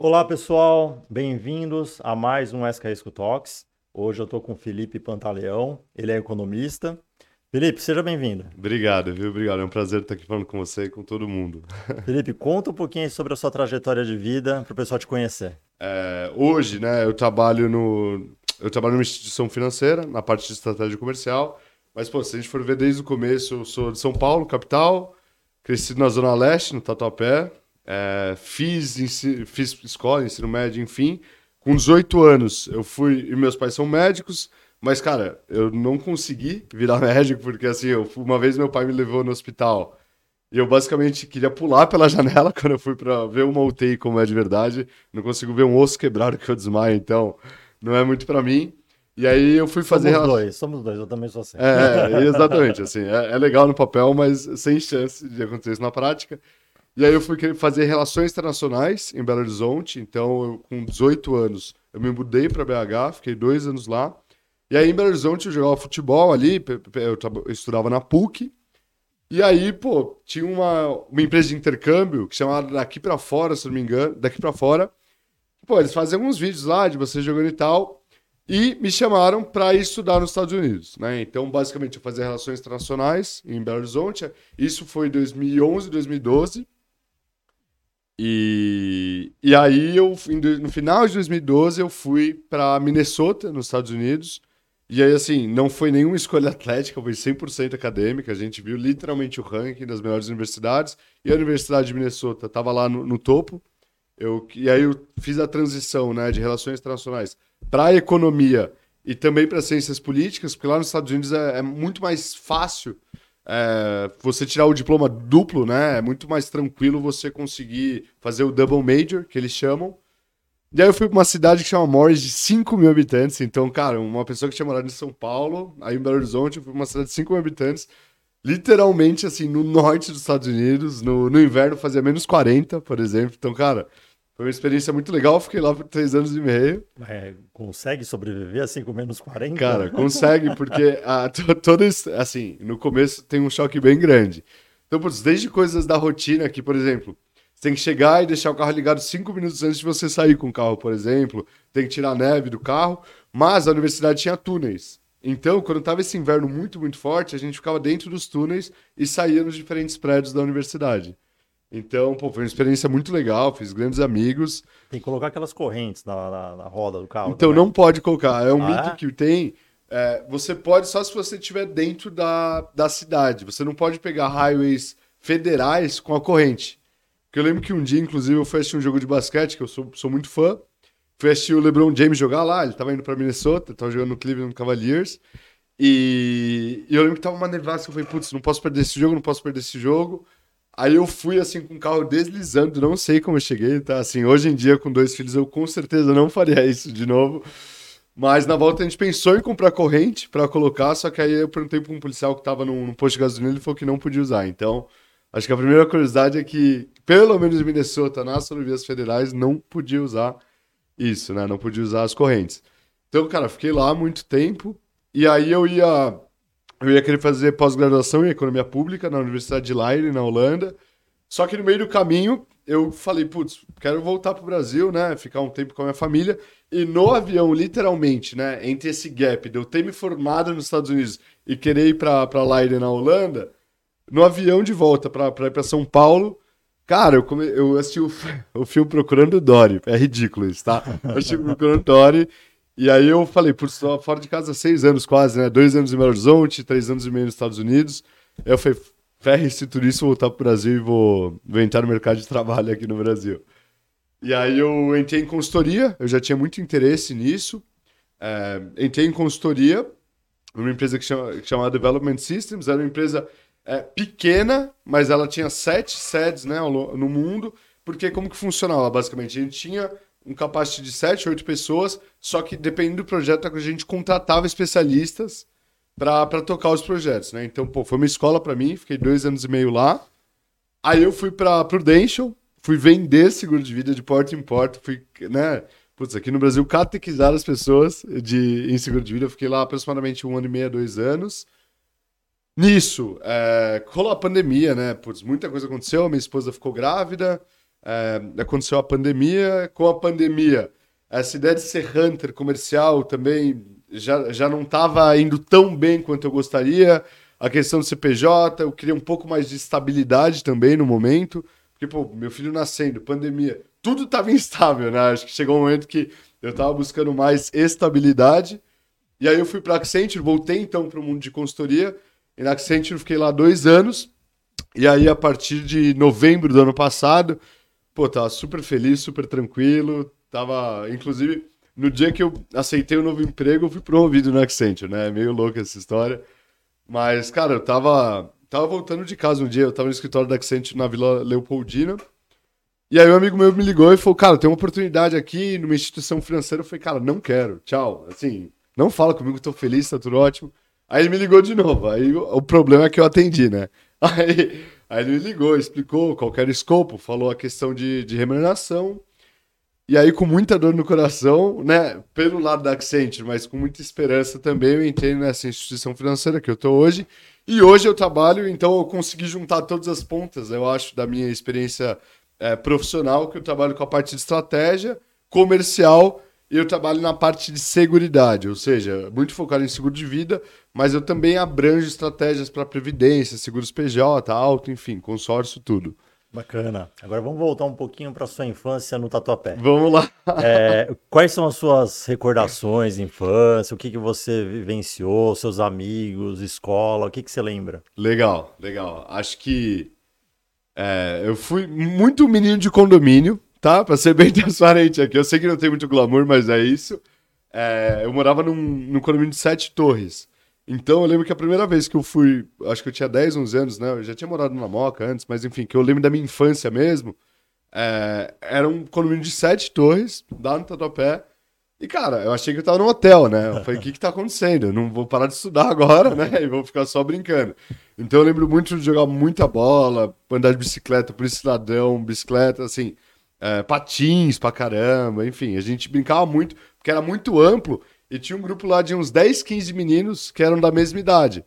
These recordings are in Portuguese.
Olá, pessoal. Bem-vindos a mais um SKSco Talks. Hoje eu estou com o Felipe Pantaleão, ele é economista. Felipe, seja bem-vindo. Obrigado, viu? Obrigado. É um prazer estar aqui falando com você e com todo mundo. Felipe, conta um pouquinho sobre a sua trajetória de vida para o pessoal te conhecer. É, hoje, né, eu trabalho no eu trabalho numa instituição financeira, na parte de estratégia comercial. Mas, pô, se a gente for ver desde o começo, eu sou de São Paulo, capital, cresci na Zona Leste, no Tatuapé, é, fiz, fiz escola, ensino médio, enfim. Com 18 anos, eu fui. E meus pais são médicos, mas, cara, eu não consegui virar médico, porque, assim, eu, uma vez meu pai me levou no hospital. E eu basicamente queria pular pela janela quando eu fui para ver uma UTI como é de verdade. Não consigo ver um osso quebrado que eu desmaio, então não é muito para mim. E aí eu fui fazer. Somos dois, somos dois, eu também sou assim. É, exatamente. Assim, é, é, legal no papel, mas sem chance de acontecer isso na prática. E aí eu fui fazer relações internacionais em Belo Horizonte. Então, eu, com 18 anos, eu me mudei para BH, fiquei dois anos lá. E aí em Belo Horizonte eu jogava futebol ali, eu estudava na PUC. E aí, pô, tinha uma, uma empresa de intercâmbio que chamava Daqui para Fora, se não me engano, Daqui para Fora. Pô, eles faziam uns vídeos lá de você jogando e tal. E me chamaram para estudar nos Estados Unidos. Né? Então, basicamente, eu fazia relações internacionais em Belo Horizonte. Isso foi em 2011, 2012. E, e aí, eu, no final de 2012, eu fui para Minnesota, nos Estados Unidos. E aí, assim, não foi nenhuma escolha atlética, foi 100% acadêmica. A gente viu literalmente o ranking das melhores universidades. E a Universidade de Minnesota estava lá no, no topo. Eu, e aí eu fiz a transição né, de relações internacionais para economia e também para ciências políticas, porque lá nos Estados Unidos é, é muito mais fácil é, você tirar o diploma duplo, né? É muito mais tranquilo você conseguir fazer o double major, que eles chamam. E aí eu fui para uma cidade que chama Morris, de 5 mil habitantes. Então, cara, uma pessoa que tinha morado em São Paulo, aí em Belo Horizonte, eu fui para uma cidade de 5 mil habitantes, literalmente, assim, no norte dos Estados Unidos. No, no inverno fazia menos 40, por exemplo. Então, cara, foi uma experiência muito legal, fiquei lá por três anos e meio. É, consegue sobreviver assim com menos 40? Cara, consegue, porque a, todo assim, no começo tem um choque bem grande. Então, desde coisas da rotina que, por exemplo, você tem que chegar e deixar o carro ligado cinco minutos antes de você sair com o carro, por exemplo. Tem que tirar a neve do carro. Mas a universidade tinha túneis. Então, quando estava esse inverno muito, muito forte, a gente ficava dentro dos túneis e saía nos diferentes prédios da universidade. Então, pô, foi uma experiência muito legal, fiz grandes amigos. Tem que colocar aquelas correntes na, na, na roda do carro. Então, também. não pode colocar. É um ah, mito é? que tem. É, você pode só se você estiver dentro da, da cidade. Você não pode pegar highways federais com a corrente. Porque eu lembro que um dia, inclusive, eu fui assistir um jogo de basquete, que eu sou, sou muito fã. Fui assistir o LeBron James jogar lá. Ele estava indo para Minnesota, estava jogando no Cleveland Cavaliers. E, e eu lembro que tava uma nevasca. Eu falei, putz, não posso perder esse jogo, não posso perder esse jogo. Aí eu fui assim com o carro deslizando, não sei como eu cheguei, tá? Assim, hoje em dia com dois filhos eu com certeza não faria isso de novo. Mas na volta a gente pensou em comprar corrente para colocar, só que aí eu perguntei para um policial que estava num, num, posto de gasolina, ele falou que não podia usar. Então, acho que a primeira curiosidade é que, pelo menos em Minnesota, nas rodovias federais, não podia usar isso, né? Não podia usar as correntes. Então, cara, fiquei lá muito tempo e aí eu ia eu ia querer fazer pós-graduação em economia pública na Universidade de Leiden, na Holanda. Só que no meio do caminho eu falei, putz, quero voltar para o Brasil, né? Ficar um tempo com a minha família. E no avião, literalmente, né? Entre esse gap de eu ter me formado nos Estados Unidos e querer ir para Leiden, na Holanda, no avião de volta para ir para São Paulo, cara, eu, come... eu assisti o, o filme Procurando Dory. É ridículo isso, tá? Eu assisti Procurando Dory e aí eu falei, por estou fora de casa seis anos quase, né? Dois anos em Belo Horizonte, três anos e meio nos Estados Unidos. Eu falei, ferre-se tudo isso, vou voltar para o Brasil e vou, vou entrar no mercado de trabalho aqui no Brasil. E aí eu entrei em consultoria, eu já tinha muito interesse nisso. É, entrei em consultoria numa empresa que chama, que chama Development Systems, era uma empresa é, pequena, mas ela tinha sete sedes né, no mundo, porque como que funcionava basicamente? A gente tinha um capacete de 7, 8 pessoas, só que dependendo do projeto, a gente contratava especialistas para tocar os projetos, né? Então, pô, foi uma escola para mim, fiquei dois anos e meio lá. Aí eu fui para Prudential, fui vender seguro de vida de porta em porta, fui, né? Putz, aqui no Brasil, catequizar as pessoas de, em seguro de vida. Eu fiquei lá aproximadamente um ano e meio, dois anos. Nisso, é, rolou a pandemia, né? Putz, muita coisa aconteceu, minha esposa ficou grávida, é, aconteceu a pandemia. Com a pandemia, essa ideia de ser hunter comercial também já, já não estava indo tão bem quanto eu gostaria. A questão do CPJ, eu queria um pouco mais de estabilidade também no momento. Porque, pô, meu filho nascendo, pandemia, tudo estava instável, né? Acho que chegou um momento que eu estava buscando mais estabilidade. E aí eu fui para Accenture, voltei então para o mundo de consultoria. E na Accenture fiquei lá dois anos. E aí, a partir de novembro do ano passado, pô, tava super feliz, super tranquilo. Tava, inclusive, no dia que eu aceitei o novo emprego, eu fui promovido na Accenture, né? É meio louca essa história. Mas, cara, eu tava, tava voltando de casa um dia, eu tava no escritório da Accenture na Vila Leopoldina. E aí um amigo meu me ligou e falou, cara, tem uma oportunidade aqui numa instituição financeira. Eu falei, cara, não quero, tchau. Assim, não fala comigo, tô feliz, tá tudo ótimo. Aí ele me ligou de novo. Aí o problema é que eu atendi, né? Aí, aí ele ligou, explicou qual era o escopo, falou a questão de, de remuneração. E aí, com muita dor no coração, né? Pelo lado da Accenture, mas com muita esperança também, eu entrei nessa instituição financeira que eu tô hoje. E hoje eu trabalho, então eu consegui juntar todas as pontas, eu acho, da minha experiência é, profissional, que eu trabalho com a parte de estratégia, comercial eu trabalho na parte de seguridade, ou seja, muito focado em seguro de vida, mas eu também abranjo estratégias para previdência, seguros PJ, auto, enfim, consórcio, tudo. Bacana. Agora vamos voltar um pouquinho para sua infância no Tatuapé. Vamos lá. É, quais são as suas recordações de infância? O que, que você vivenciou? Seus amigos, escola? O que, que você lembra? Legal, legal. Acho que é, eu fui muito menino de condomínio, tá? Pra ser bem transparente aqui. Eu sei que não tem muito glamour, mas é isso. É, eu morava num, num condomínio de sete torres. Então eu lembro que a primeira vez que eu fui, acho que eu tinha 10, 11 anos, né? Eu já tinha morado na Moca antes, mas enfim, que eu lembro da minha infância mesmo. É, era um condomínio de sete torres, lá no Tatuapé. E, cara, eu achei que eu tava num hotel, né? Eu falei, o que que tá acontecendo? Eu não vou parar de estudar agora, né? E vou ficar só brincando. Então eu lembro muito de jogar muita bola, andar de bicicleta, por cidadão, bicicleta, assim é, patins pra caramba, enfim, a gente brincava muito, porque era muito amplo, e tinha um grupo lá de uns 10, 15 meninos que eram da mesma idade.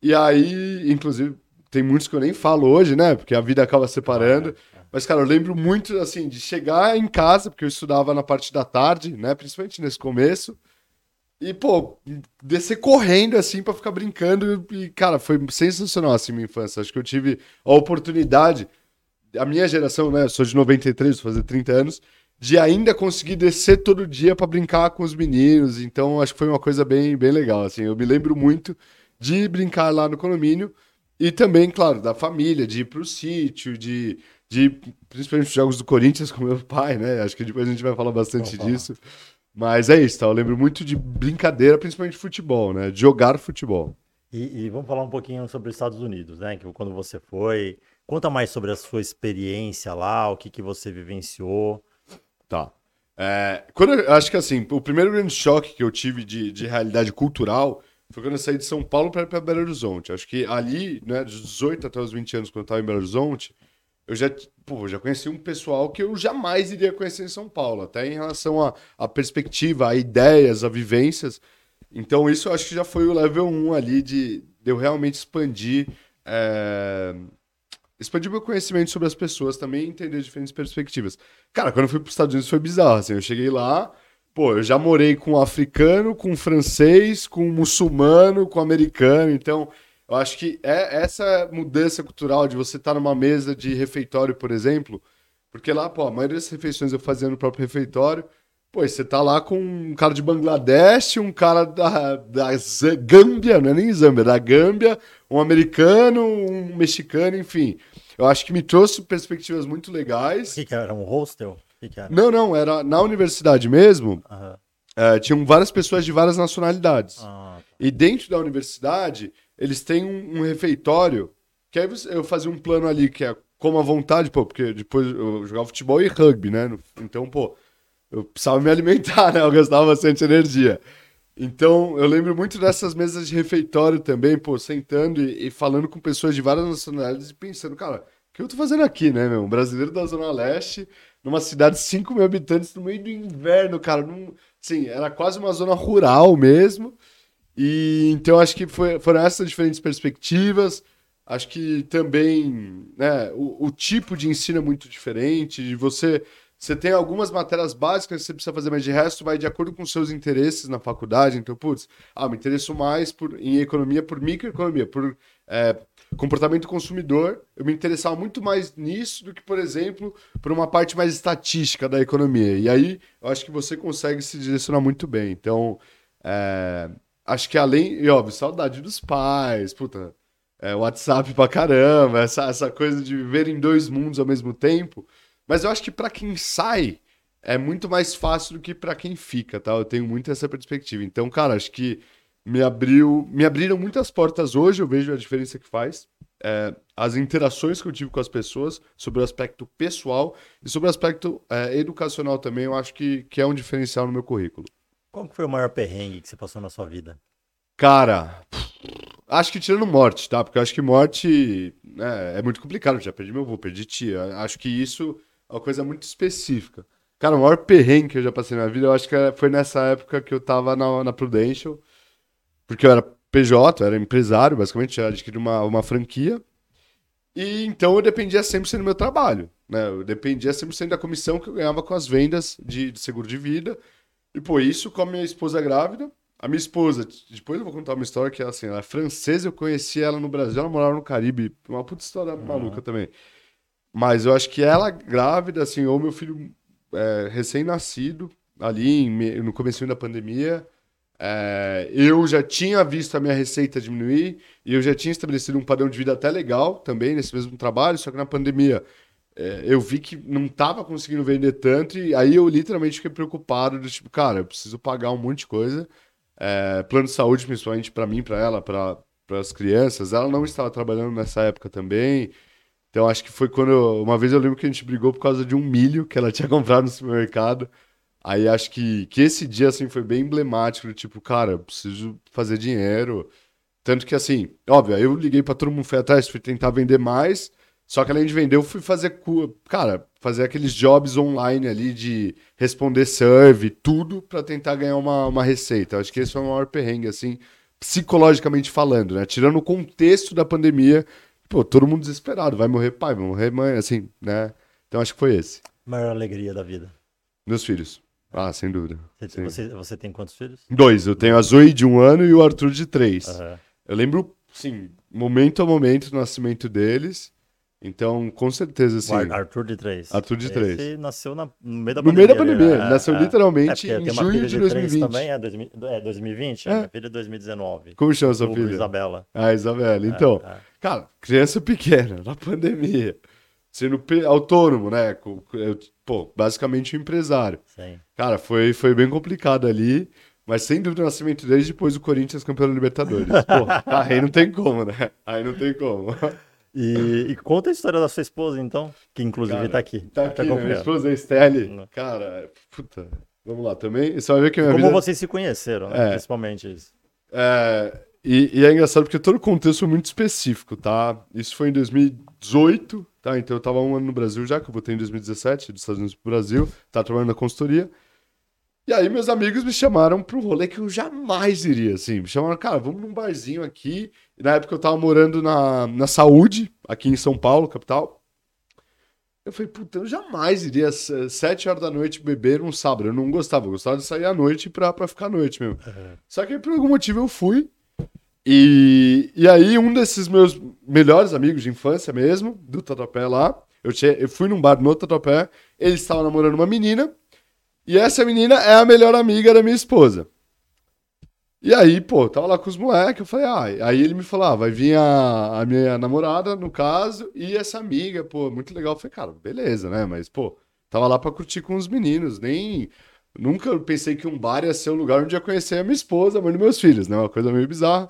E aí, inclusive, tem muitos que eu nem falo hoje, né? Porque a vida acaba separando. Mas, cara, eu lembro muito, assim, de chegar em casa, porque eu estudava na parte da tarde, né? Principalmente nesse começo. E, pô, descer correndo, assim, para ficar brincando. E, cara, foi sensacional, assim, minha infância. Acho que eu tive a oportunidade a minha geração, né? Eu sou de 93, vou fazer 30 anos, de ainda conseguir descer todo dia para brincar com os meninos. Então, acho que foi uma coisa bem, bem legal. Assim, eu me lembro muito de brincar lá no condomínio e também, claro, da família, de ir para o sítio, de, de principalmente os jogos do Corinthians com meu pai, né? Acho que depois a gente vai falar bastante disso. Mas é isso, tá? Eu lembro muito de brincadeira, principalmente de futebol, né? De jogar futebol. E, e, vamos falar um pouquinho sobre os Estados Unidos, né? Que quando você foi, Conta mais sobre a sua experiência lá, o que, que você vivenciou. Tá. É, quando eu, acho que assim, o primeiro grande choque que eu tive de, de realidade cultural foi quando eu saí de São Paulo para para Belo Horizonte. Acho que ali, né, dos 18 até os 20 anos, quando eu estava em Belo Horizonte, eu já, pô, já conheci um pessoal que eu jamais iria conhecer em São Paulo, até em relação à a, a, perspectiva, a ideias, a vivências. Então, isso eu acho que já foi o level 1 ali de, de eu realmente expandir é, expandir meu conhecimento sobre as pessoas também entender diferentes perspectivas. Cara, quando eu fui para os Estados Unidos foi bizarro, assim, eu cheguei lá, pô, eu já morei com um africano, com um francês, com um muçulmano, com um americano, então eu acho que é essa mudança cultural de você estar tá numa mesa de refeitório, por exemplo, porque lá, pô, a maioria das refeições eu fazia no próprio refeitório, Pô, você tá lá com um cara de Bangladesh, um cara da, da Gâmbia, não é nem Zâmbia, da Gâmbia, um americano, um mexicano, enfim. Eu acho que me trouxe perspectivas muito legais. O que, que era? Um hostel? Que que era? Não, não, era na universidade mesmo. Uhum. É, tinham várias pessoas de várias nacionalidades. Ah, tá. E dentro da universidade, eles têm um, um refeitório, que aí eu fazia um plano ali que é como à vontade, pô, porque depois eu jogava futebol e rugby, né? Então, pô, eu precisava me alimentar, né? Eu gastava bastante energia. Então, eu lembro muito dessas mesas de refeitório também, pô, sentando e, e falando com pessoas de várias nacionalidades e pensando, cara, o que eu tô fazendo aqui, né, meu? Um brasileiro da Zona Leste, numa cidade de 5 mil habitantes, no meio do inverno, cara. Num, assim, era quase uma zona rural mesmo. E então acho que foi, foram essas diferentes perspectivas. Acho que também né, o, o tipo de ensino é muito diferente. E você, você tem algumas matérias básicas que você precisa fazer, mas de resto vai de acordo com seus interesses na faculdade. Então, putz, ah, me interesso mais por, em economia por microeconomia, por é, comportamento consumidor. Eu me interessava muito mais nisso do que, por exemplo, por uma parte mais estatística da economia. E aí eu acho que você consegue se direcionar muito bem. Então, é, acho que além, e óbvio, saudade dos pais, puta é, WhatsApp pra caramba, essa, essa coisa de viver em dois mundos ao mesmo tempo. Mas eu acho que para quem sai é muito mais fácil do que para quem fica, tá? Eu tenho muito essa perspectiva. Então, cara, acho que me abriu, me abriram muitas portas hoje, eu vejo a diferença que faz. É, as interações que eu tive com as pessoas sobre o aspecto pessoal e sobre o aspecto é, educacional também, eu acho que, que é um diferencial no meu currículo. Qual foi o maior perrengue que você passou na sua vida? Cara, Acho que tirando morte, tá? Porque eu acho que morte né, é muito complicado. Já perdi meu avô, perdi tia. Acho que isso uma coisa muito específica. Cara, o maior perrengue que eu já passei na vida, eu acho que foi nessa época que eu tava na, na Prudential. Porque eu era PJ, eu era empresário, basicamente, já adquiri uma, uma franquia. E então eu dependia 100% do meu trabalho. Né? Eu dependia 100% da comissão que eu ganhava com as vendas de, de seguro de vida. E, pô, isso com a minha esposa grávida a minha esposa, depois eu vou contar uma história que é assim, ela é francesa, eu conheci ela no Brasil, ela morava no Caribe, uma puta história uhum. maluca também. Mas eu acho que ela grávida, assim, ou meu filho é, recém-nascido, ali em, no começo da pandemia, é, eu já tinha visto a minha receita diminuir e eu já tinha estabelecido um padrão de vida até legal também nesse mesmo trabalho, só que na pandemia é, eu vi que não estava conseguindo vender tanto e aí eu literalmente fiquei preocupado do tipo, cara, eu preciso pagar um monte de coisa é, plano de saúde, principalmente para mim, para ela, para as crianças. Ela não estava trabalhando nessa época também. Então acho que foi quando. Eu, uma vez eu lembro que a gente brigou por causa de um milho que ela tinha comprado no supermercado. Aí acho que, que esse dia assim foi bem emblemático, tipo, cara, eu preciso fazer dinheiro. Tanto que assim, óbvio, eu liguei para todo mundo, fui atrás, fui tentar vender mais. Só que além de vender, eu fui fazer, cara, fazer aqueles jobs online ali de responder serve, tudo para tentar ganhar uma, uma receita. acho que esse foi o maior perrengue, assim, psicologicamente falando, né? Tirando o contexto da pandemia, pô, todo mundo desesperado, vai morrer pai, vai morrer mãe, assim, né? Então acho que foi esse. Maior alegria da vida. Meus filhos. Ah, sem dúvida. Você, você, você, tem quantos filhos? Dois. Eu tenho a Zoe de um ano e o Arthur de três. Uhum. Eu lembro, sim, momento a momento do nascimento deles. Então, com certeza, sim. Arthur de 3. Arthur de 3. Ele nasceu na, no meio da pandemia. No meio da pandemia. Né? Nasceu é, literalmente é, em junho de, de 2020. também é, 2000, é 2020? É. Minha filha é 2019. Como chama sua filha? Isabela. Ah, Isabela. É, então, é. Cara, criança pequena, na pandemia, sendo autônomo, né? Pô, basicamente um empresário. Sim. Cara, foi, foi bem complicado ali. Mas sem dúvida o nascimento desde depois do Corinthians campeão da Libertadores. Pô, aí não tem como, né? Aí não tem como. E, e, conta a história da sua esposa, então, que inclusive está aqui. Tá aqui, tá né? minha esposa é Estelle. Cara, puta, vamos lá também. Você vai ver que minha Como vida... vocês se conheceram, né? É. Principalmente isso. É, e, e, é engraçado porque todo o contexto é muito específico, tá? Isso foi em 2018, tá? Então eu estava um ano no Brasil já, que eu voltei em 2017, dos Estados Unidos para o Brasil, tava trabalhando na consultoria. E aí meus amigos me chamaram para um rolê que eu jamais iria, assim. Me chamaram, cara, vamos num barzinho aqui. E na época eu tava morando na, na Saúde, aqui em São Paulo, capital. Eu falei, puta, eu jamais iria sete horas da noite beber um sábado. Eu não gostava, eu gostava de sair à noite pra, pra ficar à noite mesmo. Uhum. Só que por algum motivo eu fui. E, e aí um desses meus melhores amigos de infância mesmo, do Tatuapé lá, eu, tinha, eu fui num bar no Tatuapé, ele estava namorando uma menina, e essa menina é a melhor amiga da minha esposa. E aí, pô, tava lá com os moleques, eu falei, ah, aí ele me falou, ah, vai vir a, a minha namorada, no caso, e essa amiga, pô, muito legal. Eu falei, cara, beleza, né? Mas, pô, tava lá pra curtir com os meninos, nem. Nunca pensei que um bar ia ser o lugar onde ia conhecer a minha esposa, a mãe dos meus filhos, né? Uma coisa meio bizarra.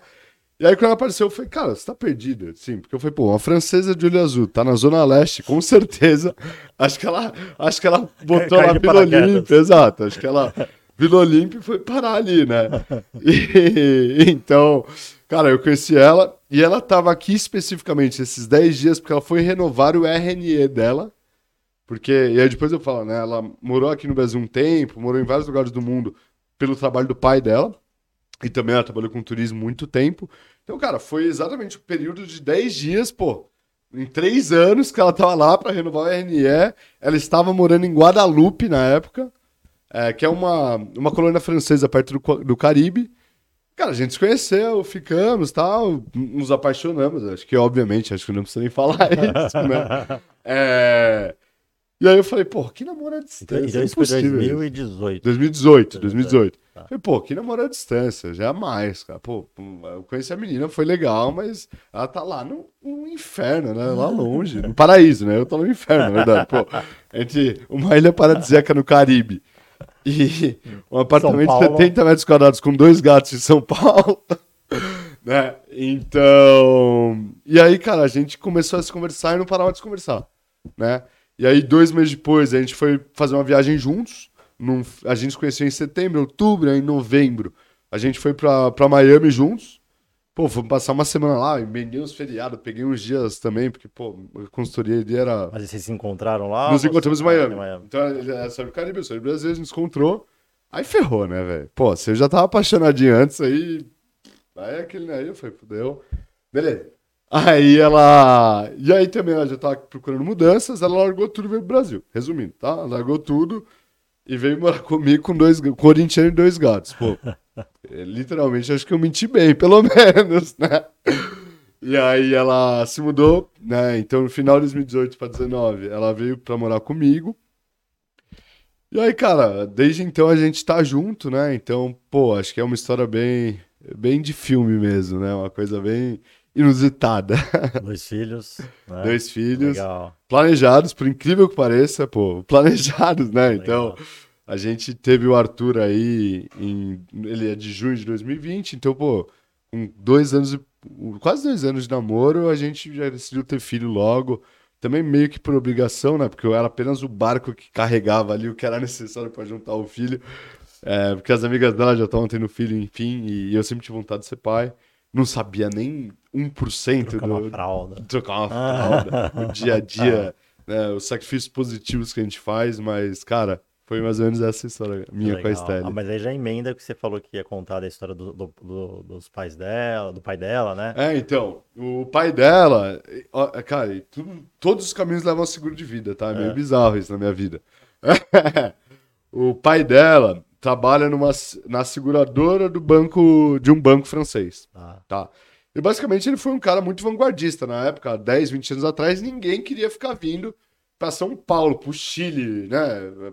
E aí, quando ela apareceu, eu falei, cara, você tá perdido. Sim, porque eu falei, pô, uma francesa de olho azul, tá na Zona Leste, com certeza. Acho que ela, acho que ela botou lá Vila Olímpia, exato. Acho que ela, Vila Olímpia foi parar ali, né? E, então, cara, eu conheci ela e ela tava aqui especificamente esses 10 dias porque ela foi renovar o RNE dela. Porque, e aí depois eu falo, né? Ela morou aqui no Brasil um tempo, morou em vários lugares do mundo pelo trabalho do pai dela. E também ela trabalhou com turismo muito tempo. Então, cara, foi exatamente o um período de 10 dias, pô. Em três anos que ela tava lá para renovar o RNE. Ela estava morando em Guadalupe na época, é, que é uma, uma colônia francesa perto do, do Caribe. Cara, a gente se conheceu, ficamos, tal, nos apaixonamos. Acho que, obviamente, acho que não precisa nem falar isso, né? É... E aí eu falei, pô, que namoro à distância? Então, isso foi 2018. 2018, 2018. Tá. Falei, pô, que namoro à distância, jamais, cara. Pô, eu conheci a menina, foi legal, mas ela tá lá no, no inferno, né? Lá longe, no paraíso, né? Eu tô no inferno, na verdade. Pô, entre uma ilha paradisíaca no Caribe e um apartamento de 70 metros quadrados com dois gatos em São Paulo. né? Então. E aí, cara, a gente começou a se conversar e não parava de se conversar, né? E aí, dois meses depois, a gente foi fazer uma viagem juntos. Num, a gente se conheceu em setembro, outubro, aí em novembro. A gente foi pra, pra Miami juntos. Pô, fomos passar uma semana lá, emendei uns feriados, peguei uns dias também, porque, pô, a consultoria ali era. Mas vocês se encontraram lá? Nos encontramos em Miami. Miami. Então, ele é sobre o Caribe, sobre o Brasil, a gente se encontrou. Aí ferrou, né, velho? Pô, você já tava apaixonadinho antes, aí. Aí aquele, aí eu falei, fudeu. Beleza. Aí ela. E aí também ela já tava procurando mudanças, ela largou tudo e veio pro Brasil. Resumindo, tá? Largou tudo e veio morar comigo com dois corintianos e dois gatos. Pô, é, literalmente acho que eu menti bem, pelo menos, né? E aí ela se mudou, né? Então no final de 2018 para 2019, ela veio para morar comigo. E aí, cara, desde então a gente tá junto, né? Então, pô, acho que é uma história bem, bem de filme mesmo, né? Uma coisa bem inusitada. Dois filhos. Né? Dois filhos. Legal. Planejados, por incrível que pareça, pô, planejados, né? Legal. Então, a gente teve o Arthur aí, em, ele é de junho de 2020, então, pô, com dois anos, quase dois anos de namoro, a gente já decidiu ter filho logo. Também meio que por obrigação, né? Porque eu era apenas o barco que carregava ali o que era necessário para juntar o filho. É, porque as amigas dela já estavam tendo filho, enfim, e eu sempre tive vontade de ser pai não sabia nem 1% trocar do. Uma fralda. Trocar uma fralda. o dia a dia, né, os sacrifícios positivos que a gente faz, mas, cara, foi mais ou menos essa história minha Legal. com a Estelle. Ah, mas aí já emenda que você falou que ia contar da história do, do, do, dos pais dela, do pai dela, né? É, então, o pai dela, cara, tudo, todos os caminhos levam ao seguro de vida, tá? É meio é. bizarro isso na minha vida. o pai dela trabalha numa, na seguradora do banco de um banco francês. Ah. Tá. E basicamente ele foi um cara muito vanguardista na época, 10, 20 anos atrás, ninguém queria ficar vindo para São Paulo, para o Chile, né?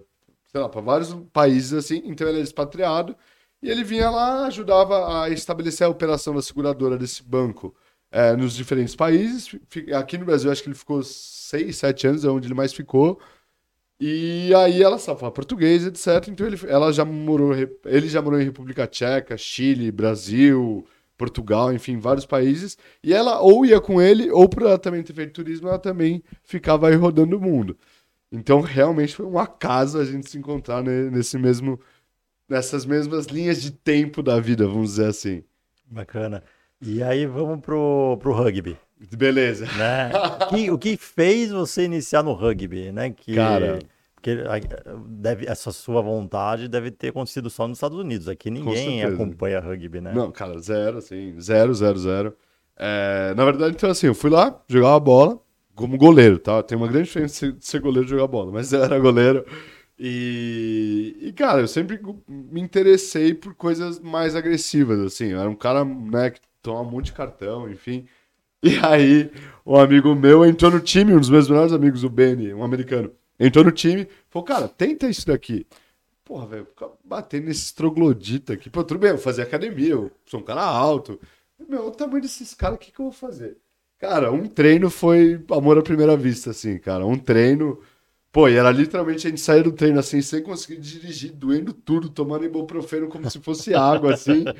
Sei lá, para vários países assim. Então ele é expatriado e ele vinha lá, ajudava a estabelecer a operação da seguradora desse banco é, nos diferentes países. Aqui no Brasil, acho que ele ficou 6, 7 anos, é onde ele mais ficou. E aí ela sabe falar português, etc. Então ele, ela já morou, ele já morou em República Tcheca, Chile, Brasil, Portugal, enfim, vários países. E ela ou ia com ele, ou por ela também ter feito turismo, ela também ficava aí rodando o mundo. Então realmente foi um acaso a gente se encontrar nesse mesmo, nessas mesmas linhas de tempo da vida, vamos dizer assim. Bacana. E aí vamos pro, pro rugby. Beleza. Né? que, o que fez você iniciar no rugby, né? Que, Cara. Porque deve, essa sua vontade deve ter acontecido só nos Estados Unidos. Aqui ninguém acompanha rugby, né? Não, cara, zero, assim. Zero, zero, zero. É, na verdade, então, assim, eu fui lá, jogava bola como goleiro, tá? Tem uma grande diferença de ser goleiro e jogar bola, mas eu era goleiro. E, e, cara, eu sempre me interessei por coisas mais agressivas, assim. Eu era um cara, né, que toma um monte de cartão, enfim. E aí, um amigo meu entrou no time, um dos meus melhores amigos, o Benny, um americano, entrou no time, falou, cara, tenta isso daqui. Porra, velho, batendo nesse troglodita aqui. Pô, tudo bem, eu fazia academia, eu sou um cara alto. Meu, o tamanho desses caras, o que, que eu vou fazer? Cara, um treino foi amor à primeira vista, assim, cara. Um treino. Pô, e era literalmente a gente sair do treino assim, sem conseguir dirigir, doendo tudo, tomando ibuprofeno como se fosse água, assim.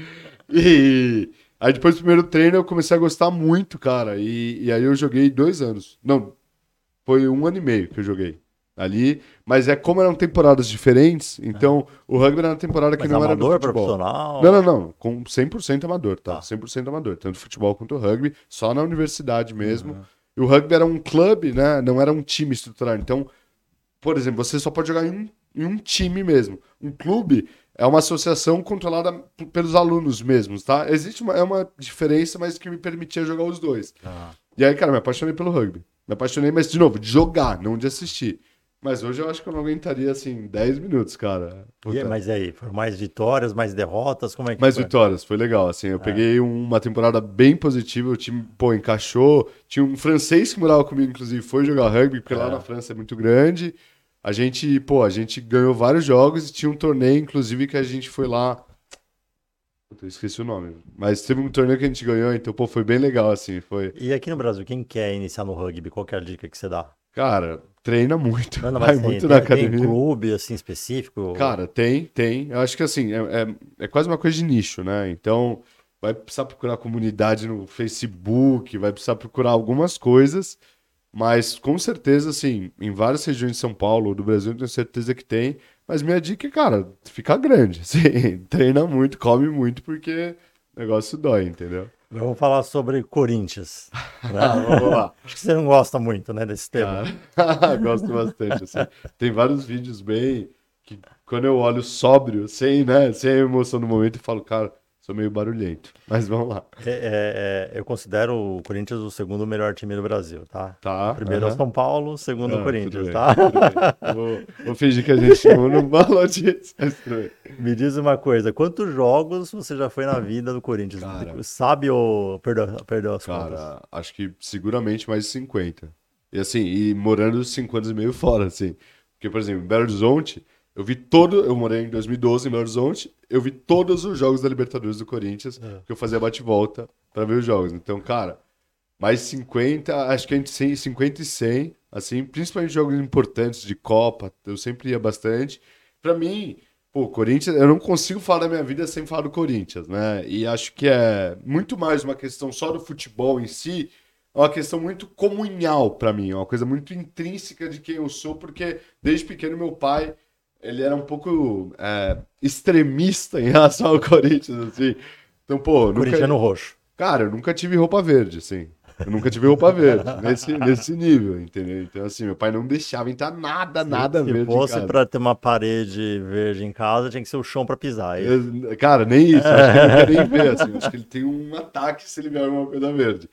E Aí depois do primeiro treino eu comecei a gostar muito, cara. E, e aí eu joguei dois anos. Não, foi um ano e meio que eu joguei ali. Mas é como eram temporadas diferentes, então ah. o rugby era uma temporada que mas não era do futebol. profissional? Não, não, não. Com 100% amador, tá? tá? 100% amador. Tanto futebol quanto rugby. Só na universidade mesmo. Uhum. E o rugby era um clube, né? Não era um time estruturado. Então, por exemplo, você só pode jogar em um, em um time mesmo. Um clube é uma associação controlada pelos alunos mesmos, tá? Existe uma, é uma diferença, mas que me permitia jogar os dois. Ah. E aí, cara, me apaixonei pelo rugby. Me apaixonei, mas de novo, de jogar, não de assistir. Mas hoje eu acho que eu não aguentaria, assim, 10 minutos, cara. E, mas aí, foram mais vitórias, mais derrotas? Como é que Mais foi? vitórias, foi legal, assim. Eu é. peguei uma temporada bem positiva, o time, pô, encaixou. Tinha um francês que morava comigo, inclusive, foi jogar rugby, porque é. lá na França é muito grande. A gente, pô, a gente ganhou vários jogos e tinha um torneio, inclusive, que a gente foi lá eu esqueci o nome. Mas teve um torneio que a gente ganhou, então, pô, foi bem legal, assim. Foi... E aqui no Brasil, quem quer iniciar no rugby, qual é a dica que você dá? Cara, treina muito. Não, não, vai muito tem, na academia. Tem clube, assim, específico? Cara, tem, tem. Eu acho que, assim, é, é, é quase uma coisa de nicho, né? Então, vai precisar procurar comunidade no Facebook, vai precisar procurar algumas coisas. Mas, com certeza, assim, em várias regiões de São Paulo do Brasil, eu tenho certeza que tem. Mas minha dica é, cara, ficar grande. Assim, treina muito, come muito, porque o negócio dói, entendeu? Vamos falar sobre Corinthians. Né? Vamos lá. Acho que você não gosta muito, né, desse tema. Gosto bastante. Assim. Tem vários vídeos bem que quando eu olho sóbrio, sem, né, sem a emoção do momento, e falo, cara, Sou meio barulhento, mas vamos lá. É, é, é, eu considero o Corinthians o segundo melhor time do Brasil, tá? Tá. Primeiro é o São Paulo, segundo ah, o Corinthians, tá? Vou, vou, fingir que a gente não falou disso. Me diz uma coisa, quantos jogos você já foi na vida do Corinthians? Cara, Sabe ou perdeu, perdeu as cara, contas? Cara, acho que seguramente mais de 50. E assim, e morando 5 anos e meio fora, assim. Porque, por exemplo, em Belo Horizonte eu vi todo. Eu morei em 2012 em Belo Horizonte. Eu vi todos os jogos da Libertadores do Corinthians, é. que eu fazia bate-volta para ver os jogos. Então, cara, mais 50, acho que a gente 50 e 100, assim, principalmente jogos importantes de Copa, eu sempre ia bastante. Para mim, pô, Corinthians, eu não consigo falar da minha vida sem falar do Corinthians, né? E acho que é muito mais uma questão só do futebol em si, é uma questão muito comunhal para mim, é uma coisa muito intrínseca de quem eu sou, porque desde pequeno meu pai ele era um pouco é, extremista em relação ao Corinthians, assim. Então, pô. Nunca... Corintiano roxo. Cara, eu nunca tive roupa verde, assim. Eu nunca tive roupa verde, nesse, nesse nível, entendeu? Então, assim, meu pai não deixava entrar nada, nada Se verde. Se fosse pra ter uma parede verde em casa, tinha que ser o chão pra pisar. Eu, cara, nem isso. Acho que ele não quer nem ver, assim. Acho que ele tem um ataque se ele ver alguma coisa verde.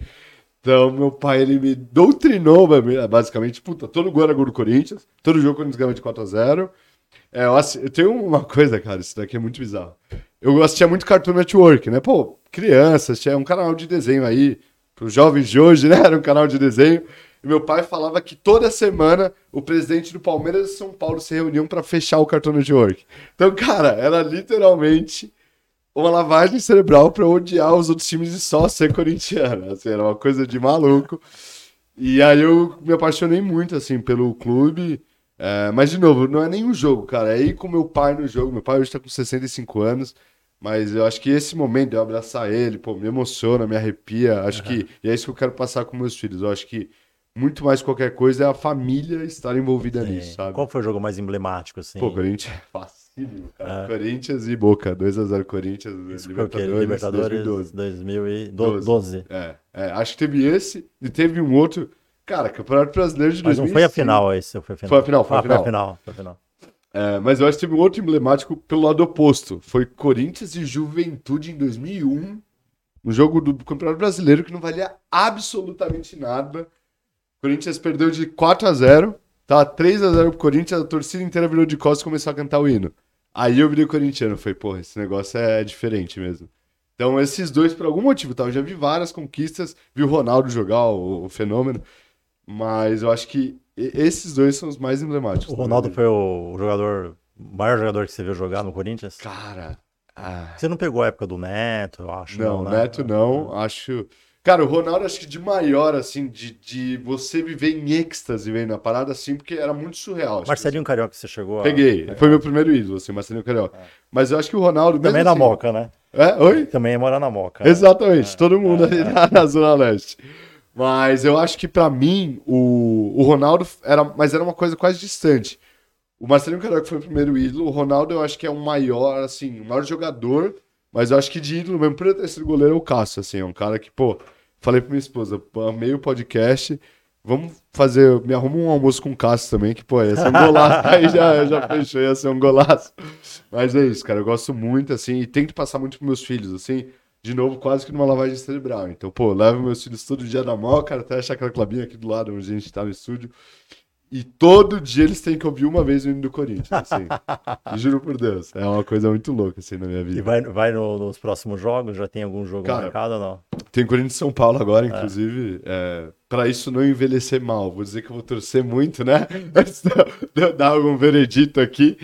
Então, meu pai, ele me doutrinou, basicamente, puta, todo gol era gol do Corinthians, todo jogo o Corinthians ganhava de 4 a 0 é, eu, eu tenho uma coisa, cara, isso daqui é muito bizarro. Eu assistia muito Cartoon Network, né? Pô, crianças, tinha um canal de desenho aí, para os jovens de hoje, né? Era um canal de desenho. E meu pai falava que toda semana o presidente do Palmeiras e São Paulo se reuniam para fechar o Cartoon Network. Então, cara, era literalmente uma lavagem cerebral para odiar os outros times e só ser corintiano. Assim, era uma coisa de maluco. E aí eu me apaixonei muito, assim, pelo clube. É, mas, de novo, não é nenhum jogo, cara. É ir com meu pai no jogo. Meu pai hoje tá com 65 anos. Mas eu acho que esse momento de eu abraçar ele, pô, me emociona, me arrepia. Acho uhum. que. E é isso que eu quero passar com meus filhos. Eu acho que muito mais qualquer coisa é a família estar envolvida nisso, sabe? Qual foi o jogo mais emblemático, assim? Pô, Corinthians, facílimo, cara. É. Corinthians e Boca, 2x0 Corinthians, Isso Libertadores, Libertadores 2012. 2012. É, é, acho que teve esse e teve um outro Cara, Campeonato Brasileiro de Mas 2005. não foi a final esse, foi a final. Foi a final, foi a ah, final. Foi a final, foi a final. É, mas eu acho que teve um outro emblemático pelo lado oposto. Foi Corinthians e Juventude em 2001. Um jogo do Campeonato Brasileiro que não valia absolutamente nada. O Corinthians perdeu de 4 a 0 Tava 3 a 0 pro Corinthians, a torcida inteira virou de costas e começou a cantar o hino. Aí eu virei corintiano, falei, porra, esse negócio é diferente mesmo. Então esses dois, por algum motivo, tá? eu já vi várias conquistas, vi o Ronaldo jogar, o, o fenômeno, mas eu acho que esses dois são os mais emblemáticos. O Ronaldo foi o jogador, o maior jogador que você viu jogar no Corinthians? Cara. Ah. Você não pegou a época do Neto, eu acho. Não, não né? Neto não. Acho. Cara, o Ronaldo, acho que de maior, assim, de, de você viver em êxtase vendo a parada, assim, porque era muito surreal. Marcelinho Carioca, você chegou a... Peguei. Foi meu primeiro ídolo, assim, Marcelinho Carioca. É. Mas eu acho que o Ronaldo... Também é na assim, Moca, né? É? Oi? Também é morar na Moca. Né? Exatamente. É. Todo mundo é. ali na, na Zona Leste. Mas eu acho que para mim o, o Ronaldo era, mas era uma coisa quase distante. O Marcelinho Carioca foi o primeiro ídolo, o Ronaldo eu acho que é o maior, assim, o maior jogador, mas eu acho que de ídolo mesmo, por eu ter sido goleiro, é o Cássio, assim, é um cara que, pô, falei pra minha esposa, amei o podcast, Vamos fazer. Me arruma um almoço com o Cássio também, que, pô, ia ser um golaço. Aí já, já fechou, ia ser um golaço. Mas é isso, cara. Eu gosto muito, assim, e tento passar muito pros meus filhos, assim. De novo, quase que numa lavagem cerebral. Então, pô, levo meus filhos todo dia na mão, cara, até achar aquela clubinha aqui do lado, onde a gente tá no estúdio. E todo dia eles têm que ouvir uma vez o hino do Corinthians, assim. Juro por Deus. É uma coisa muito louca, assim, na minha vida. E vai, vai no, nos próximos jogos? Já tem algum jogo Cara, marcado ou não? Tem Corinthians São Paulo agora, é. inclusive. É. É, para isso não envelhecer mal. Vou dizer que eu vou torcer muito, né? Antes de dar algum veredito aqui.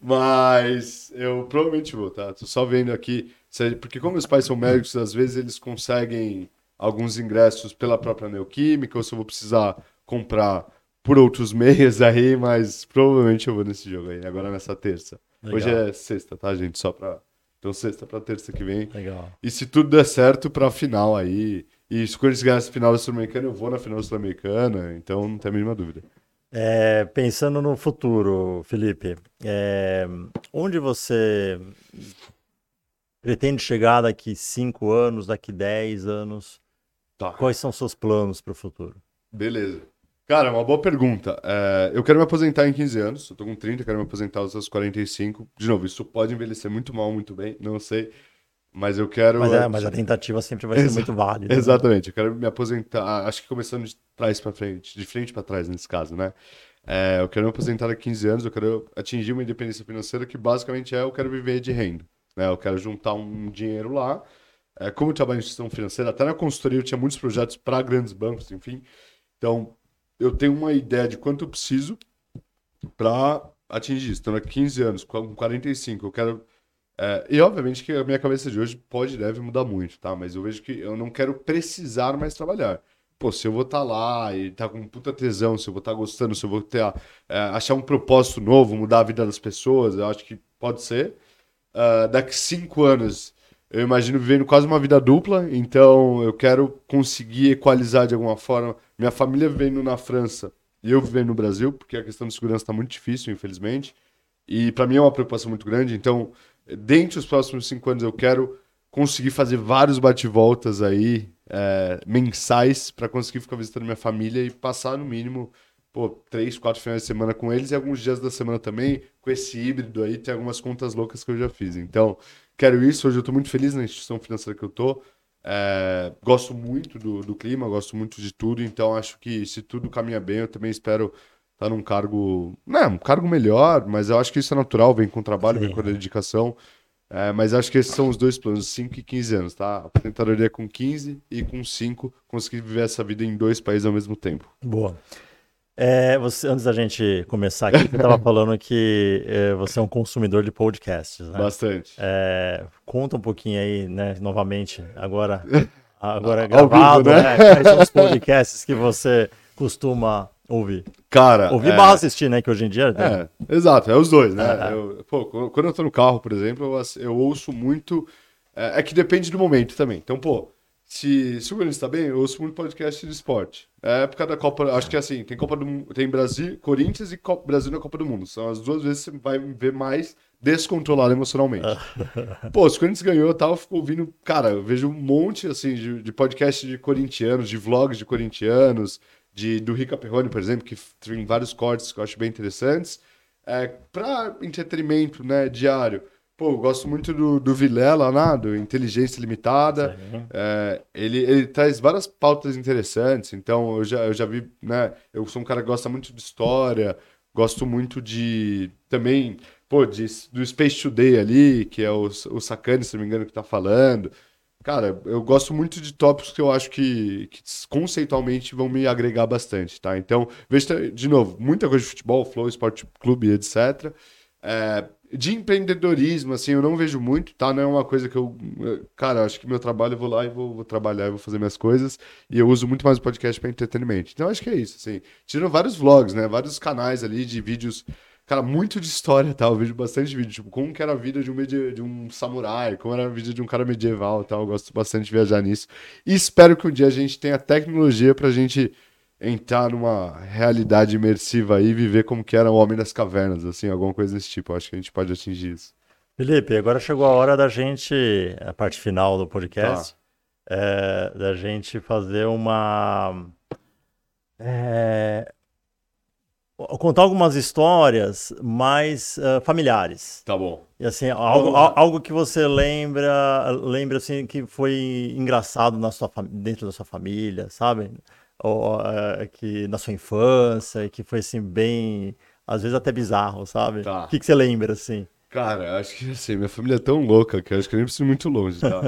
Mas eu provavelmente vou, tá? Tô só vendo aqui. Porque como meus pais são médicos, às vezes eles conseguem alguns ingressos pela própria Neoquímica, ou se eu vou precisar comprar por outros meios aí, mas provavelmente eu vou nesse jogo aí, agora nessa terça. Legal. Hoje é sexta, tá, gente? Só pra. Então, sexta pra terça que vem. Legal. E se tudo der certo pra final aí. E se o Corinthians ganhar essa final da Sul-Americana, eu vou na final da Sul-Americana, então não tem a mínima dúvida. É, pensando no futuro, Felipe, é, onde você pretende chegar daqui cinco anos, daqui dez anos? Tá. Quais são seus planos para o futuro? Beleza. Cara, uma boa pergunta. É, eu quero me aposentar em 15 anos. Eu tô com 30, quero me aposentar aos 45. De novo, isso pode envelhecer muito mal, muito bem, não sei. Mas eu quero. Mas, é, mas a tentativa sempre vai ser muito válida. Né? Exatamente. Eu quero me aposentar. Acho que começando de trás para frente, de frente para trás nesse caso, né? É, eu quero me aposentar há 15 anos. Eu quero atingir uma independência financeira que basicamente é eu quero viver de renda. Né? Eu quero juntar um dinheiro lá. É, como eu trabalho em instituição financeira, até na consultoria eu tinha muitos projetos para grandes bancos, enfim. Então, eu tenho uma ideia de quanto eu preciso para atingir isso. Então, há 15 anos, com 45, eu quero. É, e obviamente que a minha cabeça de hoje pode e deve mudar muito, tá? Mas eu vejo que eu não quero precisar mais trabalhar. Pô, se eu vou estar tá lá e estar tá com puta tesão, se eu vou estar tá gostando, se eu vou ter, é, achar um propósito novo, mudar a vida das pessoas, eu acho que pode ser. Uh, daqui cinco anos, eu imagino vivendo quase uma vida dupla, então eu quero conseguir equalizar de alguma forma minha família vivendo na França e eu vivendo no Brasil, porque a questão de segurança está muito difícil, infelizmente. E para mim é uma preocupação muito grande. Então, dentro dos próximos cinco anos, eu quero conseguir fazer vários bate-voltas aí, é, mensais, para conseguir ficar visitando minha família e passar, no mínimo, pô, três, quatro finais de semana com eles e alguns dias da semana também, com esse híbrido aí, tem algumas contas loucas que eu já fiz. Então, quero isso. Hoje eu estou muito feliz na instituição financeira que eu estou. É, gosto muito do, do, clima, gosto muito de tudo, então acho que se tudo caminha bem, eu também espero estar num cargo, não, né, um cargo melhor, mas eu acho que isso é natural, vem com trabalho, Sim. vem com dedicação. É, mas acho que esses são os dois planos, 5 e 15 anos, tá? Aposentadoria com 15 e com 5, conseguir viver essa vida em dois países ao mesmo tempo. Boa. É, você, antes da gente começar aqui, você estava falando que é, você é um consumidor de podcasts, né? Bastante. É, conta um pouquinho aí, né, novamente, agora, agora gravado, vivo, né? né? Quais são os podcasts que você costuma ouvir? Cara. Ouvir é... barra assistir, né? Que hoje em dia. Né? É, exato, é os dois, né? Eu, pô, quando eu tô no carro, por exemplo, eu, eu ouço muito. É, é que depende do momento também. Então, pô, se, se o Corinthians está bem, eu ouço muito podcast de esporte. É época da Copa, acho que é assim, tem Copa do tem Brasil, Corinthians e Copa, Brasil na Copa do Mundo. São as duas vezes que você vai ver mais descontrolado emocionalmente. Pô, se o Corinthians ganhou, eu tava ouvindo, cara, eu vejo um monte assim de, de podcast de corintianos, de vlogs de corintianos, de do Rica Perrone, por exemplo, que tem vários cortes que eu acho bem interessantes. É, para entretenimento, né, diário. Pô, eu gosto muito do, do Vilela lá, do Inteligência Limitada. É, ele, ele traz várias pautas interessantes. Então, eu já, eu já vi, né? Eu sou um cara que gosta muito de história, gosto muito de. Também, pô, de, do Space Today ali, que é o, o Sacane, se não me engano, que tá falando. Cara, eu gosto muito de tópicos que eu acho que, que conceitualmente vão me agregar bastante, tá? Então, veja, de novo, muita coisa de futebol, Flow, Esporte Clube, etc. É, de empreendedorismo, assim, eu não vejo muito, tá? Não é uma coisa que eu. Cara, acho que meu trabalho eu vou lá e vou, vou trabalhar, e vou fazer minhas coisas. E eu uso muito mais o podcast para entretenimento. Então acho que é isso, assim. Tirando vários vlogs, né? Vários canais ali de vídeos. Cara, muito de história, tá? Eu vejo bastante vídeo. Tipo, como que era a vida de um, de um samurai, como era a vida de um cara medieval tal. Eu gosto bastante de viajar nisso. E espero que um dia a gente tenha tecnologia pra gente entrar numa realidade imersiva aí e viver como que era o Homem das Cavernas, assim, alguma coisa desse tipo. Acho que a gente pode atingir isso. Felipe, agora chegou a hora da gente, a parte final do podcast, tá. é, da gente fazer uma É... Contar algumas histórias mais uh, familiares. Tá bom. E assim, algo, algo que você lembra, lembra assim que foi engraçado na sua dentro da sua família, sabe? Ou uh, que na sua infância, que foi assim bem, às vezes até bizarro, sabe? Tá. O que, que você lembra assim? Cara, acho que assim, minha família é tão louca que eu acho que eu nem preciso ir muito longe, tá?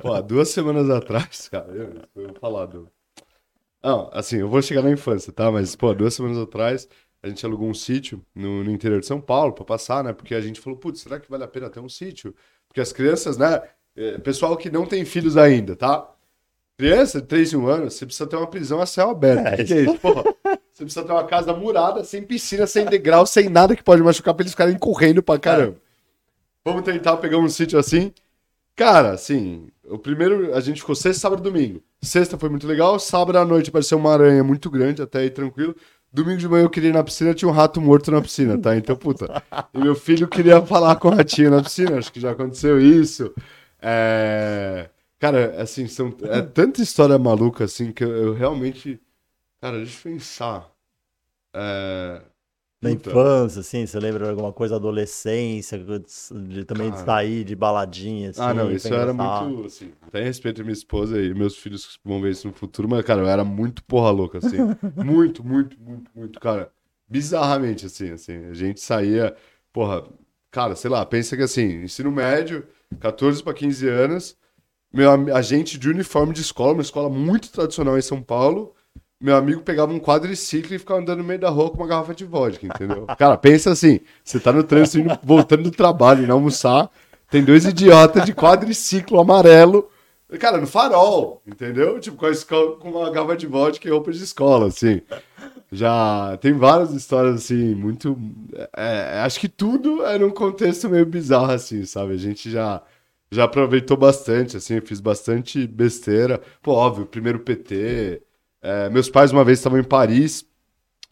Pô, duas semanas atrás, cara, eu, eu vou falar do. Não, assim, eu vou chegar na infância, tá? Mas, pô, duas semanas atrás, a gente alugou um sítio no, no interior de São Paulo para passar, né? Porque a gente falou, putz, será que vale a pena ter um sítio? Porque as crianças, né? É, pessoal que não tem filhos ainda, tá? Criança de 3 e 1 ano, você precisa ter uma prisão a céu aberto. É, que é isso? Porra, você precisa ter uma casa murada, sem piscina, sem degrau, sem nada que pode machucar pra eles ficarem correndo pra caramba. Vamos tentar pegar um sítio assim. Cara, assim, o primeiro a gente ficou sexta, sábado e domingo. Sexta foi muito legal, sábado à noite apareceu uma aranha muito grande, até aí tranquilo. Domingo de manhã eu queria ir na piscina, tinha um rato morto na piscina, tá? Então, puta. E meu filho queria falar com o ratinho na piscina, acho que já aconteceu isso. É... Cara, assim, são... é tanta história maluca, assim, que eu, eu realmente. Cara, deixa eu pensar. É... Na infância, assim, você lembra de alguma coisa adolescência, de, também Cara... de sair de baladinha, assim, Ah, não, isso era muito, assim, tem respeito à minha esposa e meus filhos vão ver isso no futuro, mas, cara, eu era muito porra louca, assim, muito, muito, muito, muito, cara, bizarramente, assim, assim, a gente saía, porra, cara, sei lá, pensa que, assim, ensino médio, 14 para 15 anos, meu, a gente de uniforme de escola, uma escola muito tradicional em São Paulo, meu amigo pegava um quadriciclo e ficava andando no meio da rua com uma garrafa de vodka, entendeu? Cara, pensa assim: você tá no trânsito indo, voltando do trabalho, indo almoçar, tem dois idiotas de quadriciclo amarelo, cara, no farol, entendeu? Tipo, com, escola, com uma garrafa de vodka e roupa de escola, assim. Já tem várias histórias, assim, muito. É, acho que tudo é num contexto meio bizarro, assim, sabe? A gente já já aproveitou bastante, assim, fiz bastante besteira. Pô, óbvio, primeiro PT, é, meus pais uma vez estavam em Paris,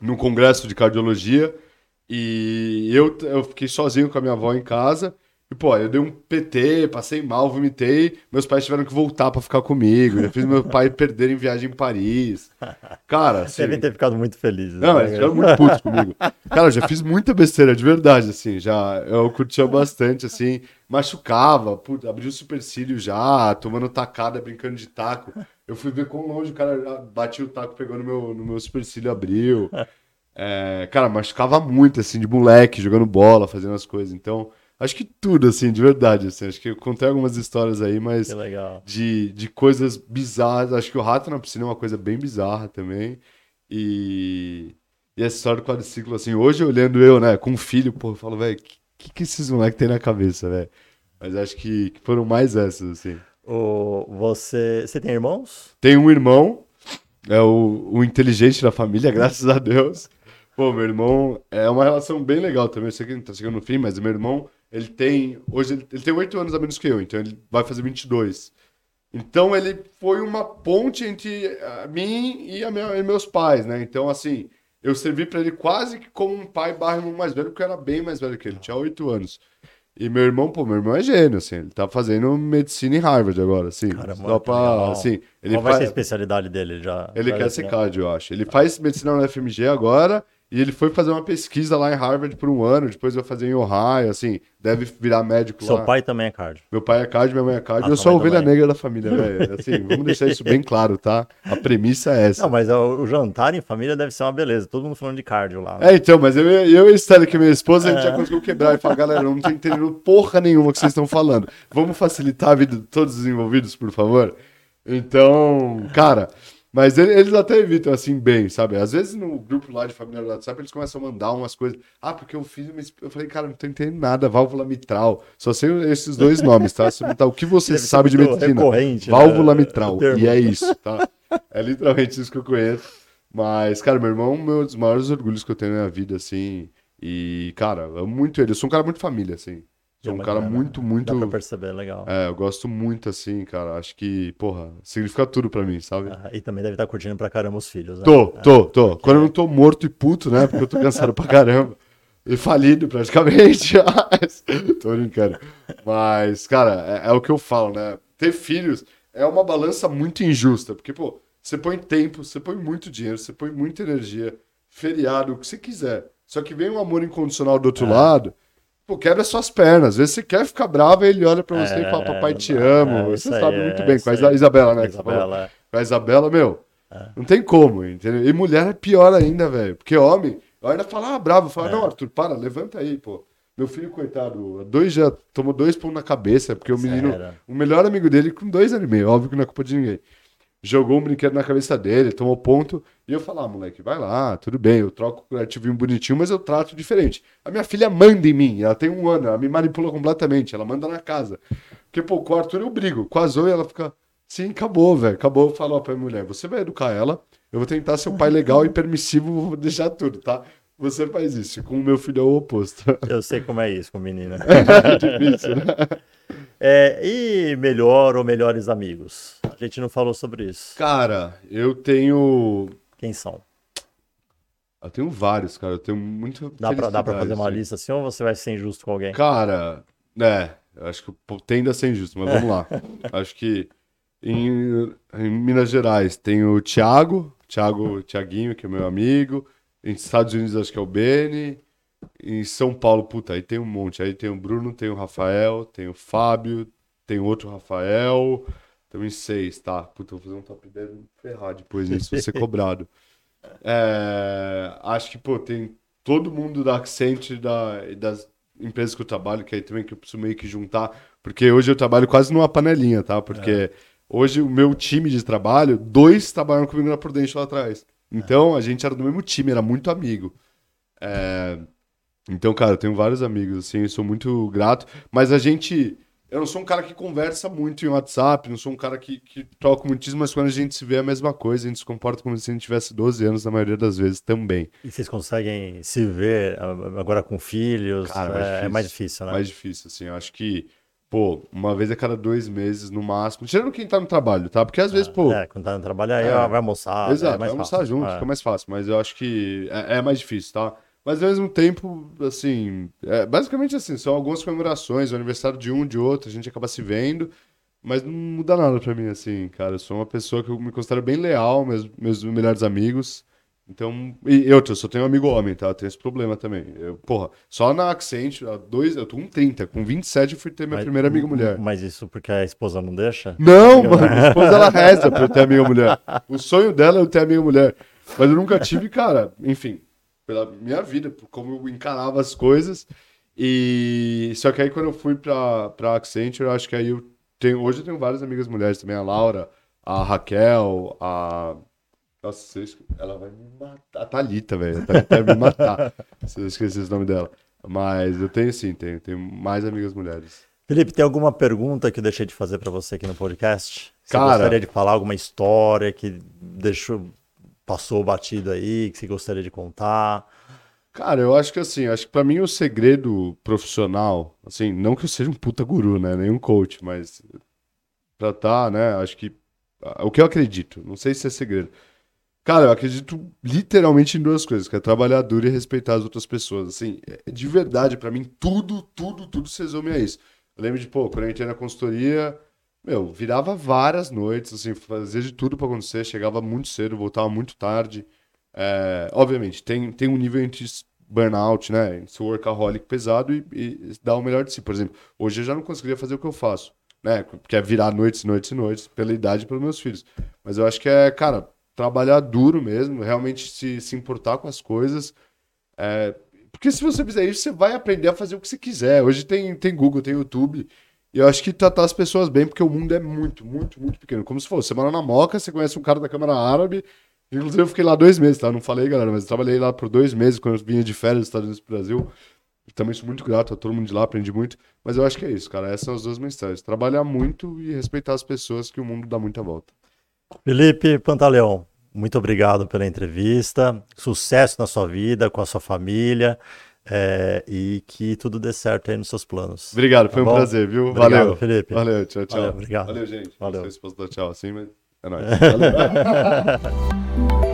num congresso de cardiologia, e eu, eu fiquei sozinho com a minha avó em casa. E, pô, eu dei um PT, passei mal, vomitei. Meus pais tiveram que voltar para ficar comigo. Já fiz meu pai perder em viagem em Paris. Cara, assim... Devem ter ficado muito felizes. Não, né? eles ficaram muito putos comigo. Cara, eu já fiz muita besteira, de verdade, assim. Já, eu curtia bastante, assim. Machucava, putz, abri o supercílio já, tomando tacada, brincando de taco. Eu fui ver quão longe o cara batia o taco, pegou no meu, no meu supercílio, abriu. É, cara, machucava muito, assim, de moleque, jogando bola, fazendo as coisas. Então, acho que tudo, assim, de verdade. Assim, acho que eu contei algumas histórias aí, mas De, de coisas bizarras. Acho que o rato na piscina é uma coisa bem bizarra também. E, e essa história do quadriciclo, assim, hoje olhando eu, né, com um filho, pô, eu falo, velho, o que, que esses moleques têm na cabeça, velho? Mas acho que, que foram mais essas, assim. O, você, você tem irmãos? Tenho um irmão, é o, o inteligente da família, graças a Deus. Pô, meu irmão é uma relação bem legal também. Eu sei que tá chegando no fim, mas meu irmão, ele tem. Hoje ele, ele tem oito anos a menos que eu, então ele vai fazer 22. Então ele foi uma ponte entre mim e, minha, e meus pais, né? Então, assim, eu servi para ele quase que como um pai barra irmão mais velho, porque eu era bem mais velho que ele, tinha oito anos. E meu irmão, pô, meu irmão é gênio, assim, ele tá fazendo medicina em Harvard agora, assim. Caramba, só pra, assim, ele Qual vai ser a especialidade dele já? Ele quer ser cardio, eu acho. Ele faz medicina na FMG agora e ele foi fazer uma pesquisa lá em Harvard por um ano, depois vai fazer em Ohio, assim, deve virar médico Seu lá. pai também é cardio. Meu pai é cardio, minha mãe é cardio. Ah, eu sou a ovelha também. negra da família, velho. Assim, vamos deixar isso bem claro, tá? A premissa é essa. Não, mas o, jantar em família deve ser uma beleza. Todo mundo falando de cardio lá. Né? É, então, mas eu, eu e Estela, que é minha esposa, a gente é. já conseguiu quebrar e falar, galera, não tô entendendo porra nenhuma que vocês estão falando. Vamos facilitar a vida de todos os envolvidos, por favor? Então, cara... Mas eles até evitam assim bem, sabe? Às vezes no grupo lá de família do WhatsApp eles começam a mandar umas coisas. Ah, porque eu fiz uma. Eu falei, cara, não tô entendendo nada. Válvula mitral. Só sei esses dois nomes, tá? O que você Deve sabe de medicina? Né? Válvula né? mitral. E é isso, tá? É literalmente isso que eu conheço. Mas, cara, meu irmão é um dos maiores orgulhos que eu tenho na minha vida, assim. E, cara, eu amo muito ele. Eu sou um cara muito família, assim. Sou um cara muito, muito. Dá pra perceber, legal. É, eu gosto muito assim, cara. Acho que, porra, significa tudo pra mim, sabe? Ah, e também deve estar curtindo pra caramba os filhos, né? Tô, tô, tô. Quando eu não tô morto e puto, né? Porque eu tô cansado pra caramba. E falido praticamente. tô brincando. Mas, cara, é, é, o que eu falo, né? Ter filhos é uma balança muito injusta. Porque, pô, Você põe tempo, você põe muito dinheiro, você põe muita energia, feriado, o que você quiser. Só que vem um amor incondicional do outro é. lado, pô, quebra suas pernas. Às vezes você quer ficar bravo, ele olha pra você é, e fala, papai, te amo. É, você sabe é, muito bem, com a Isabela, né? Isabela. Com a Isabela, meu, é. não tem como, entendeu? E mulher é pior ainda, velho. Porque homem, eu ainda fala, ah, bravo, fala, não, Arthur, para, levanta aí, pô. Meu filho, coitado, dois já tomou dois pão na cabeça, porque o menino, o melhor amigo dele, com dois anos e meio, óbvio que não é culpa de ninguém jogou um brinquedo na cabeça dele, tomou ponto. E eu falei, ah, moleque, vai lá, tudo bem, eu troco o curativinho bonitinho, mas eu trato diferente. A minha filha manda em mim, ela tem um ano, ela me manipula completamente, ela manda na casa. Porque, pô, com o Arthur eu brigo, com a Zoe ela fica, sim, acabou, velho, acabou. Eu falo ó, pra minha mulher, você vai educar ela, eu vou tentar ser um pai legal e permissivo, vou deixar tudo, tá? Você faz isso, com o meu filho é o oposto. Eu sei como é isso com menina. é difícil, né? É, e melhor ou melhores amigos? A gente não falou sobre isso. Cara, eu tenho. Quem são? Eu tenho vários, cara. Eu tenho muito. Dá pra, dá pra fazer uma lista assim ou você vai ser injusto com alguém? Cara, é. Acho que tende a ser injusto, mas vamos lá. acho que em, em, Minas Gerais tem o Thiago, Thiago Thiaguinho, que é meu amigo. Em Estados Unidos acho que é o Beni. Em São Paulo, puta, aí tem um monte. Aí tem o Bruno, tem o Rafael, tem o Fábio, tem outro Rafael. Então em seis, tá? Puta, vou fazer um top 10 ferrar depois nisso, vou ser cobrado. É, acho que, pô, tem todo mundo da Accent da, das empresas que eu trabalho, que aí também que eu preciso meio que juntar, porque hoje eu trabalho quase numa panelinha, tá? Porque é. hoje o meu time de trabalho, dois trabalham comigo na Prudential lá atrás. Então a gente era do mesmo time, era muito amigo. É, então, cara, eu tenho vários amigos, assim, sou muito grato. Mas a gente. Eu não sou um cara que conversa muito em WhatsApp, não sou um cara que, que troca muitíssimo, mas quando a gente se vê é a mesma coisa, a gente se comporta como se a gente tivesse 12 anos na maioria das vezes também. E vocês conseguem se ver agora com filhos? Cara, é, mais é, mais difícil, né? Mais difícil, assim. Eu acho que, pô, uma vez a cada dois meses no máximo, tirando quem tá no trabalho, tá? Porque às vezes, é, pô. É, quando tá no trabalho aí é, vai almoçar. Exato, vai almoçar fácil. junto, é. fica mais fácil, mas eu acho que é, é mais difícil, tá? Mas ao mesmo tempo, assim, é, basicamente assim, são algumas comemorações, o aniversário de um, de outro, a gente acaba se vendo, mas não muda nada pra mim, assim, cara. Eu sou uma pessoa que eu me considero bem leal, meus, meus melhores amigos. Então, e outra, eu só tenho um amigo homem, tá? Eu tenho esse problema também. Eu, porra, só na Accent, dois, eu tô com 30, com 27 eu fui ter minha mas, primeira amiga mulher. Mas isso porque a esposa não deixa? Não, mano, a esposa ela reza pra eu ter amiga mulher. O sonho dela é eu ter amiga mulher. Mas eu nunca tive, cara, enfim pela minha vida, por como eu encarava as coisas. E só que aí quando eu fui para para Accenture, eu acho que aí eu tenho, hoje eu tenho várias amigas mulheres também, a Laura, a Raquel, a nossa, ela vai me matar. A Thalita, velho. A Thalita vai me matar. se eu esqueci o nome dela. Mas eu tenho sim, tenho, tenho mais amigas mulheres. Felipe, tem alguma pergunta que eu deixei de fazer para você aqui no podcast? Você Cara, gostaria de falar alguma história que deixou, passou batido aí, que você gostaria de contar? Cara, eu acho que assim, acho que para mim o segredo profissional, assim, não que eu seja um puta guru, né, nenhum coach, mas pra tá, né, acho que o que eu acredito, não sei se é segredo. Cara, eu acredito literalmente em duas coisas, que é trabalhar duro e respeitar as outras pessoas. Assim, é, de verdade, para mim, tudo, tudo, tudo se resume a isso. Eu lembro de, pô, quando eu entrei na consultoria, meu, virava várias noites, assim, fazia de tudo para acontecer, chegava muito cedo, voltava muito tarde. É, obviamente, tem, tem um nível entre burnout, né? Ser workaholic pesado e, e dar o melhor de si. Por exemplo, hoje eu já não conseguiria fazer o que eu faço, né? Que é virar noites, noites e noites, pela idade e pelos meus filhos. Mas eu acho que é, cara, trabalhar duro mesmo, realmente se, se importar com as coisas. É, porque se você fizer isso, você vai aprender a fazer o que você quiser. Hoje tem, tem Google, tem YouTube. E eu acho que tratar as pessoas bem, porque o mundo é muito, muito, muito pequeno. Como se fosse, você mora na Moca, você conhece um cara da Câmara Árabe. Inclusive, eu fiquei lá dois meses, tá? Não falei, galera, mas eu trabalhei lá por dois meses quando eu vinha de férias dos Estados Unidos pro Brasil. Também sou muito grato a todo mundo de lá, aprendi muito. Mas eu acho que é isso, cara. Essas são as duas mensagens. Trabalhar muito e respeitar as pessoas, que o mundo dá muita volta. Felipe Pantaleão, muito obrigado pela entrevista. Sucesso na sua vida, com a sua família. É, e que tudo dê certo aí nos seus planos. Obrigado, foi tá um prazer, viu? Obrigado, Valeu, Felipe. Valeu, tchau, tchau. Valeu, obrigado. Valeu, gente. Valeu. Não sei se posso dar tchau assim, mas é nóis. Valeu.